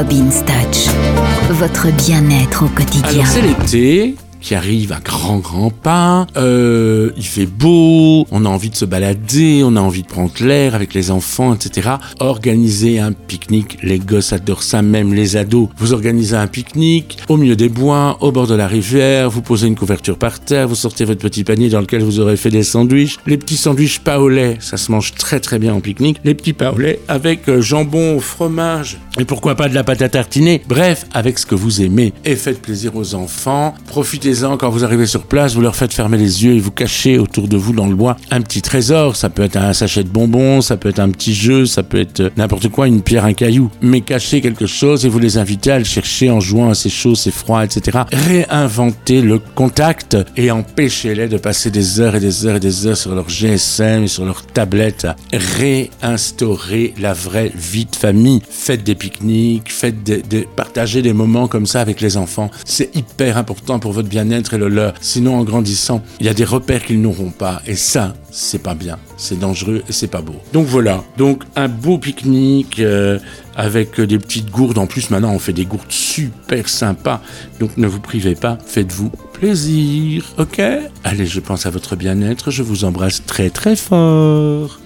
Robin Touch, votre bien-être au quotidien. C'est l'été qui arrive à grands grands pas. Euh, il fait beau, on a envie de se balader, on a envie de prendre l'air avec les enfants, etc. Organiser un pique-nique, les gosses adorent ça, même les ados. Vous organisez un pique-nique au milieu des bois, au bord de la rivière, vous posez une couverture par terre, vous sortez votre petit panier dans lequel vous aurez fait des sandwichs. Les petits sandwichs pas au lait, ça se mange très très bien en pique-nique. Les petits pas au lait avec euh, jambon, fromage et pourquoi pas de la pâte à tartiner. Bref, avec ce que vous aimez et faites plaisir aux enfants. Profitez quand vous arrivez sur place, vous leur faites fermer les yeux et vous cachez autour de vous dans le bois un petit trésor. Ça peut être un sachet de bonbons, ça peut être un petit jeu, ça peut être n'importe quoi, une pierre, un caillou. Mais cachez quelque chose et vous les invitez à le chercher en jouant à c'est chaud, c'est froid, etc. Réinventez le contact et empêchez-les de passer des heures et des heures et des heures sur leur GSM et sur leur tablette. Réinstaurer la vraie vie de famille. Faites des pique-niques, faites des, des, partagez des moments comme ça avec les enfants. C'est hyper important pour votre bien bien-être et le leur. Sinon, en grandissant, il y a des repères qu'ils n'auront pas. Et ça, c'est pas bien. C'est dangereux et c'est pas beau. Donc voilà. Donc un beau pique-nique euh, avec des petites gourdes. En plus, maintenant, on fait des gourdes super sympas. Donc ne vous privez pas. Faites-vous plaisir. Ok? Allez, je pense à votre bien-être. Je vous embrasse très très fort.